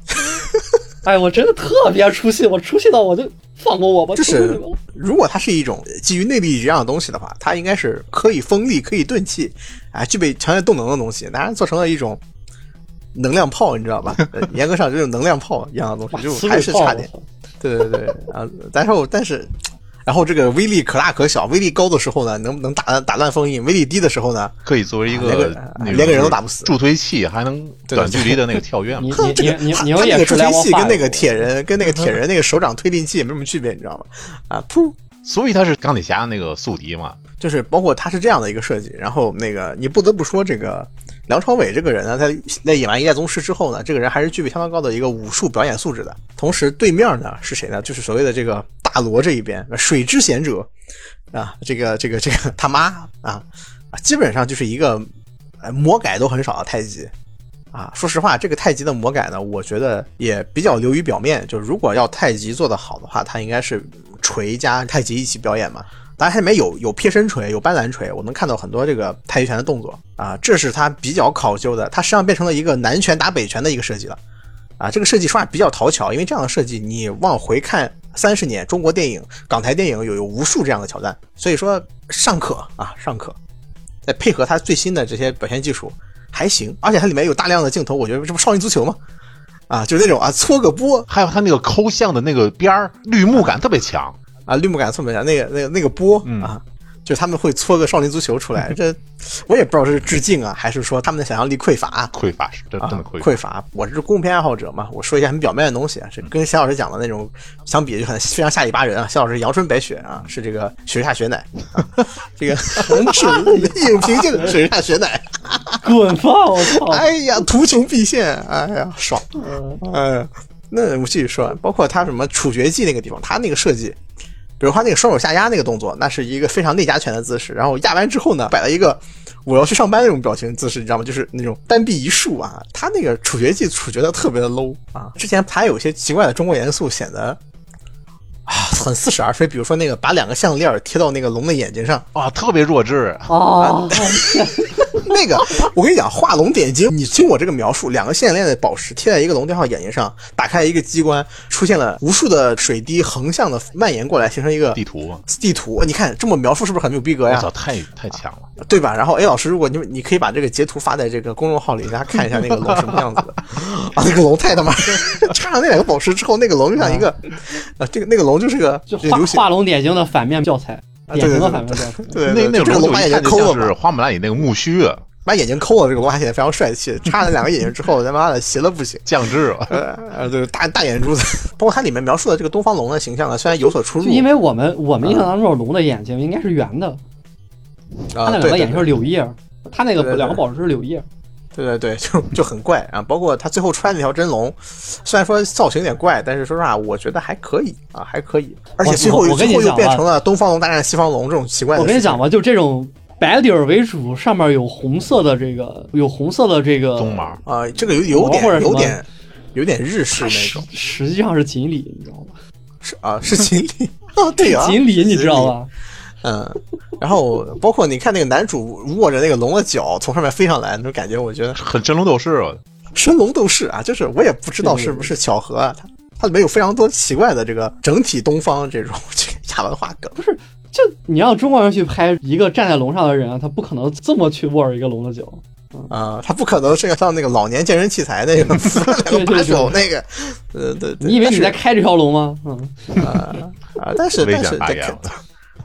哎，我真的特别出戏，我出戏到我就放过我吧，就是如果它是一种基于内力一样的东西的话，它应该是可以锋利、可以钝器，啊，具备强烈动能的东西，当然做成了一种能量炮，你知道吧？呃严格上就是能量炮一样的东西，就还是差点。对对对，啊，然后但是，然后这个威力可大可小，威力高的时候呢，能能打打乱封印；威力低的时候呢，可以作为一个连个人都打不死助推器，还能短距离的那个跳跃嘛。你你 这个他你他那个助推器跟那个铁人跟那个铁人那个手掌推进器也没什么区别，你知道吗？啊，噗。所以他是钢铁侠那个宿敌嘛。就是包括他是这样的一个设计，然后那个你不得不说这个梁朝伟这个人呢，他在演完《一代宗师》之后呢，这个人还是具备相当高的一个武术表演素质的。同时对面呢是谁呢？就是所谓的这个大罗这一边水之贤者啊，这个这个这个他妈啊啊，基本上就是一个呃魔改都很少的太极。啊，说实话，这个太极的魔改呢，我觉得也比较流于表面。就如果要太极做得好的话，它应该是锤加太极一起表演嘛。当然，它里面有有撇身锤，有斑斓锤，我能看到很多这个太极拳的动作啊，这是它比较考究的。它实际上变成了一个南拳打北拳的一个设计了啊。这个设计说话比较讨巧，因为这样的设计你往回看三十年，中国电影、港台电影有有无数这样的挑战，所以说尚可啊，尚可。再配合它最新的这些表现技术还行，而且它里面有大量的镜头，我觉得这不少林足球吗？啊，就是那种啊搓个波还有它那个抠像的那个边儿，绿幕感特别强。啊，绿幕感特别强，那个那个那个波、嗯啊，就他们会搓个少林足球出来，这我也不知道是致敬啊，还是说他们的想象力匮乏。匮乏是真的匮乏。匮乏，我是公片爱好者嘛，我说一下很表面的东西啊，这跟夏老师讲的那种 相比就很非常下里巴人啊。夏老师阳春白雪啊，是这个雪下雪奶啊，这个是影平静雪下雪奶，滚吧！我操！哎呀，图穷匕现，哎呀，爽，嗯嗯，那我继续说，包括他什么处决技那个地方，他那个设计，比如他那个双手下压那个动作，那是一个非常内家拳的姿势，然后压完之后呢，摆了一个我要去上班那种表情姿势，你知道吗？就是那种单臂一竖啊，他那个处决技处决的特别的 low 啊。之前他有一些奇怪的中国元素，显得啊很似是而非，比如说那个把两个项链贴到那个龙的眼睛上，啊，特别弱智。啊！那个，我跟你讲，画龙点睛。你听我这个描述，两个线链的宝石贴在一个龙雕像眼睛上，打开一个机关，出现了无数的水滴横向的蔓延过来，形成一个地图嘛，地图。你看这么描述是不是很有逼格呀？我操，太太强了。对吧？然后 A 老师，如果你你可以把这个截图发在这个公众号里，大家看一下那个龙什么样子的啊？那个龙太他妈插上那两个宝石之后，那个龙就像一个啊，这个那个龙就是个就画这流行画龙点睛的反面教材，典型的反面教材。对那那这个龙龙就一把眼睛抠了看就像是，花木兰里那个木须啊，把眼睛抠了，这个龙还显得非常帅气。插了两个眼睛之后，他妈的邪了不行。降智了。呃 呃，对，大大眼珠子，包括它里面描述的这个东方龙的形象呢，虽然有所出入，因为我们我们印象当中龙的眼睛应该是圆的，它啊，那两个眼睛是柳叶，它那个两个宝石是柳叶。对对对，就就很怪啊。包括他最后穿那条真龙，虽然说造型有点怪，但是说实话，我觉得还可以啊，还可以。而且最后又你讲吧变成了东方龙大战西方龙这种奇怪的。我跟你讲，吧，就这种白底儿为主，上面有红色的这个有红色的这个棕毛，啊，这个有有点或者有点有点日式那种，实际上是锦鲤，你知道吗？是啊，是锦鲤啊，对啊，锦鲤你知道吧？嗯，然后包括你看那个男主握着那个龙的脚从上面飞上来，那种感觉，我觉得很真龙斗士啊。真龙斗士啊，就是我也不知道是不是巧合啊，它它里面有非常多奇怪的这个整体东方这种 这个亚文化梗。不是，就你让中国人去拍一个站在龙上的人，他不可能这么去握着一个龙的脚。啊、他不可能是像那个老年健身器材那个扶着两个把手那个，呃。你以为你在开这条龙吗？嗯，啊啊，但是但是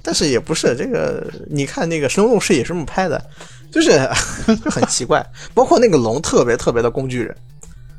但是也不是这个，你看那个《神龙斗士》也是这么拍的，就是 就很奇怪。包括那个龙特别特别的工具人，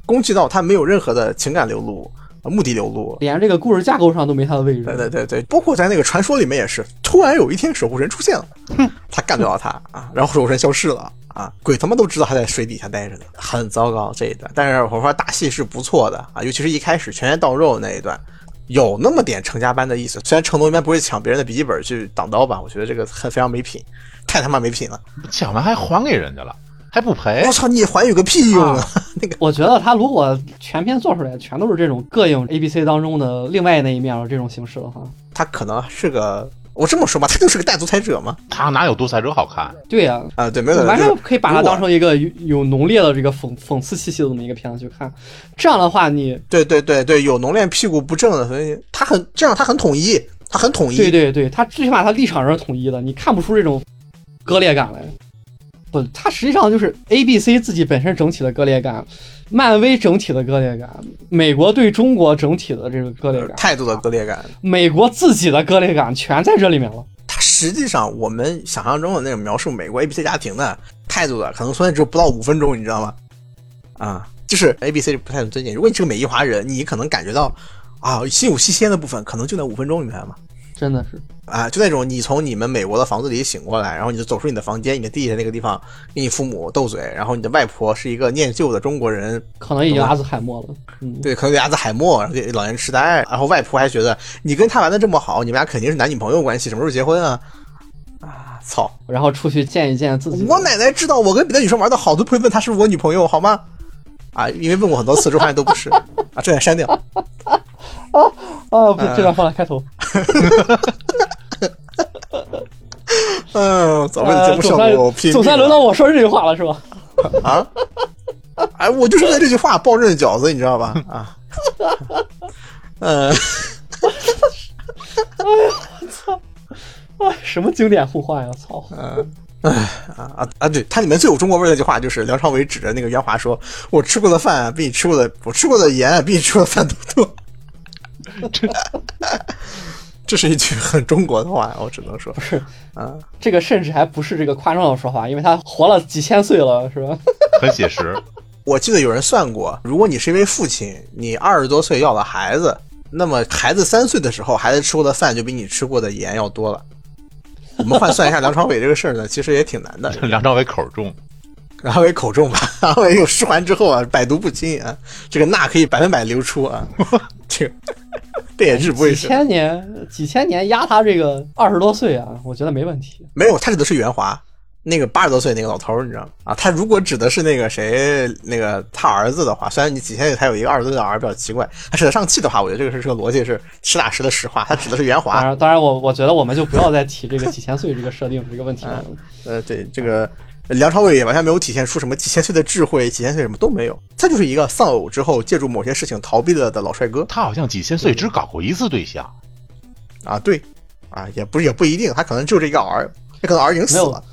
工具到他没有任何的情感流露、呃目的流露。连这个故事架构上都没他的位置。对对对对，包括在那个传说里面也是，突然有一天守护神出现了，他干掉了他啊，然后守护神消失了啊，鬼他妈都知道他在水底下待着呢，很糟糕这一段。但是我说打戏是不错的啊，尤其是一开始全员到肉那一段，有那么点成家班的意思。虽然成龙一般不会抢别人的笔记本去挡刀吧，我觉得这个很非常没品，太他妈没品了。抢完还还给人家了，还不赔我。操，你还有个屁用啊！那个我觉得他如果全片做出来全都是这种膈应 A B C 当中的另外那一面的这种形式的话，他可能是个，我这么说吧，他就是个带独裁者嘛。他哪有独裁者好看？对呀、啊，对，没有完全可以把它当成一个有有浓烈的这个讽讽刺气息的这么一个片子去看。这样的话你，对对对对，有浓烈屁股不正的，所以他很这样，他很统一，他很统一。对对对，他最起码他立场上是统一的，你看不出这种割裂感来。不，他实际上就是 A、B、C 自己本身整体的割裂感，漫威整体的割裂感，美国对中国整体的这个割裂感，态度的割裂感，美国自己的割裂感全在这里面了。它实际上我们想象中的那种描述美国 A B C 家庭的态度的，可能存在只有不到五分钟，你知道吗？啊，就是 A B C 不太能尊敬。如果你是个美裔华人，你可能感觉到啊，心有戚戚焉的部分，可能就那五分钟，你明白吗？真的是，啊，就那种你从你们美国的房子里醒过来，然后你就走出你的房间，你的地下那个地方跟你父母斗嘴，然后你的外婆是一个念旧的中国人，可能已经阿兹海默了。嗯，对，可能有阿兹海默，然后就老年痴呆，然后外婆还觉得你跟他玩的这么好，你们俩肯定是男女朋友关系，什么时候结婚啊？啊，操！然后出去见一见自己。我奶奶知道我跟别的女生玩的好，都不会问她是不是我女朋友，好吗？啊，因为问过很多次之后发现都不是，啊，这也删掉。啊，不，这段放在开头。嗯，早为了节目效果拼命总算轮到我说这句话了，是吧？啊！哎，我就是为这句话抱刃饺子，你知道吧？啊，嗯，我操。哎，什么经典互换呀！操！啊啊啊！对，它里面最有中国味儿的一句话就是梁朝伟指着那个袁华说：“我吃过的饭啊比你吃过的，我吃过的盐啊比你吃过的饭都多。”这这是一句很中国的话，我只能说是啊。这个甚至还不是这个夸张的说法，因为他活了几千岁了，是吧？很写实。我记得有人算过，如果你是一位父亲，你二十多岁要了孩子，那么孩子三岁的时候，孩子吃过的饭就比你吃过的盐要多了。我们换算一下梁朝伟这个事儿呢，其实也挺难的。梁朝伟口重，梁朝伟口重吧，梁朝伟有失环之后啊，百毒不侵啊，这个钠可以百分百流出啊，这个这也治不会几千年，几千年压他这个二十多岁啊，我觉得没问题。没有，他指的是袁华。那个八十多岁那个老头儿，你知道吗？啊，他如果指的是那个谁，那个他儿子的话，虽然你几千岁才有一个二十多岁的儿比较奇怪，他指得上气的话，我觉得这个是这个逻辑是实打实的实话。他指的是袁当华，然，当然我我觉得我们就不要再提这个几千岁这个设定这个问题了。呃，对这个梁朝伟也完全没有体现出什么几千岁的智慧，几千岁什么都没有，他就是一个丧偶之后借助某些事情逃避了的老帅哥他好像几千岁只搞过一次对象，啊，对，啊也不是也不一定，他可能就这个儿，他可能儿已经死了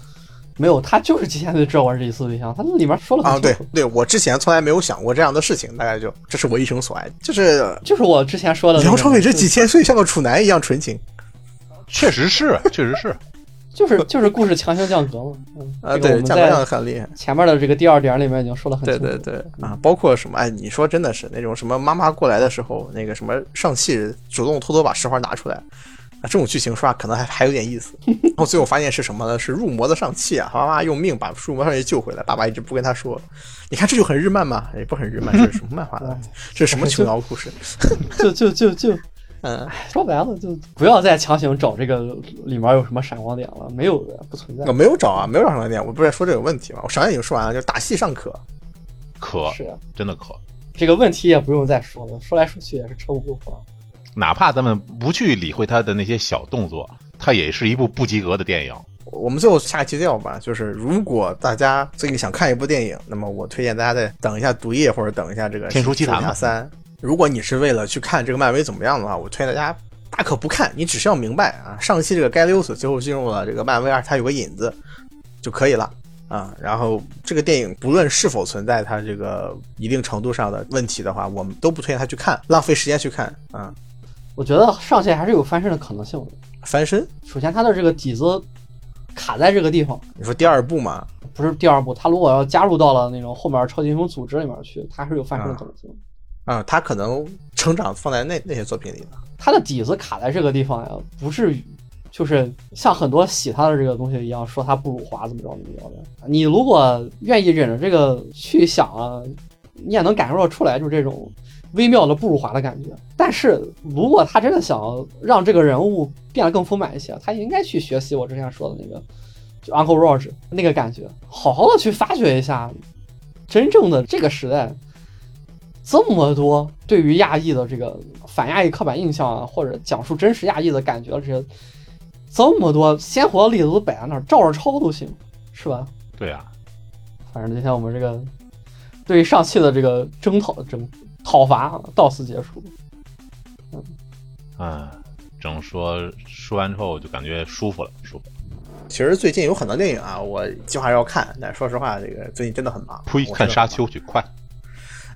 没有，他就是极限队这玩这一次对象，他里面说了啊，对。对，我之前从来没有想过这样的事情，大概就这是我一生所爱，就是就是我之前说的那个，梁朝伟这几千岁像个处男一样纯情确实是，确实是。就是就是故事强行降格嘛。嗯，啊，这个对，降格降的很厉害。前面的这个第二点里面已经说了很对清楚。对对啊，包括什么？哎，你说真的是那种什么妈妈过来的时候，那个什么上气主动偷偷把实话拿出来啊，这种剧情说话可能还还有点意思。然后最后发现是什么呢？是入魔的上气啊，他妈妈用命把入魔上气救回来，爸爸一直不跟他说。你看这就很日漫嘛，也不很日漫，这是什么漫画的？这是什么琼瑶 故事？就就就就嗯，说白了，就不要再强行找这个里面有什么闪光点了，没有的，不存在我。没有找啊，没有找上点，我不是在说这个问题吗？我上面已经说完了，就是打戏尚可。可是啊，真的可，这个问题也不用再说了，说来说去也是车不过河。哪怕咱们不去理会他的那些小动作，它也是一部不及格的电影。我们最后下期调吧，就是如果大家最近想看一部电影，那么我推荐大家再等一下《毒液》或者等一下这个《天书奇谭嘛三》。如果你是为了去看这个漫威怎么样的话，我推荐大家大可不看，你只需要明白啊，上期这个盖利欧斯最后进入了这个漫威二，它有个引子就可以了啊。然后这个电影不论是否存在它这个一定程度上的问题的话，我们都不推荐他去看，浪费时间去看啊。我觉得上线还是有翻身的可能性的。翻身，首先，他的这个底子卡在这个地方，你说第二部嘛，不是第二部。他如果要加入到了那种后面超级英雄组织里面去，它是有翻身的可能性。啊，他可能成长放在那那些作品里了。他的底子卡在这个地方呀，不是就是像很多洗他的这个东西一样，说他不辱华怎么着怎么着的。你如果愿意忍着这个去想啊，你也能感受得出来，就是这种微妙的不辱华的感觉。但是如果他真的想让这个人物变得更丰满一些，他应该去学习我之前说的那个，就 Uncle Roger 那个感觉，好好的去发掘一下真正的这个时代。这么多对于亚裔的这个反亚裔刻板印象啊，或者讲述真实亚裔的感觉，这些这么多鲜活的例子都摆在那儿，照着抄都行，是吧？对啊，反正今天我们这个对于上期的这个征讨征讨伐啊到此结束。嗯，只能说说完之后我就感觉舒服了，舒服。其实最近有很多电影啊，我计划要看，但说实话，这个最近真的很忙。呸，看沙丘去，快！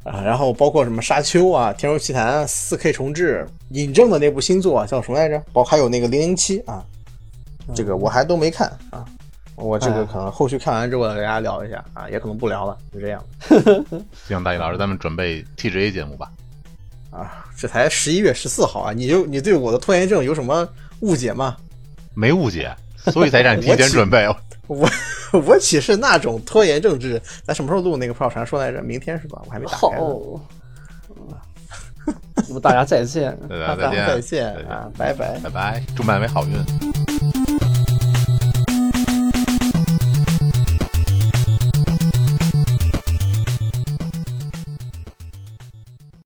啊，然后包括什么沙丘啊、天书奇谭四 K 重置、尹正的那部新作啊叫什么来着？包括还有那个零零七啊，这个我还都没看啊。我这个哎可能后续看完之后再跟大家聊一下啊，也可能不聊了，就这样行，大一老师，咱们准备 TGA 节目吧。啊。这才十一月十四号啊，你就你对我的拖延症有什么误解吗？没误解，所以才让你提前准备。我我岂是那种拖延症之人？咱什么时候录那个炮传说来着？明天是吧？我还没打好开呢。，那么大家再见。大家再见，大家再见再见啊，拜拜。拜拜，祝漫威好运。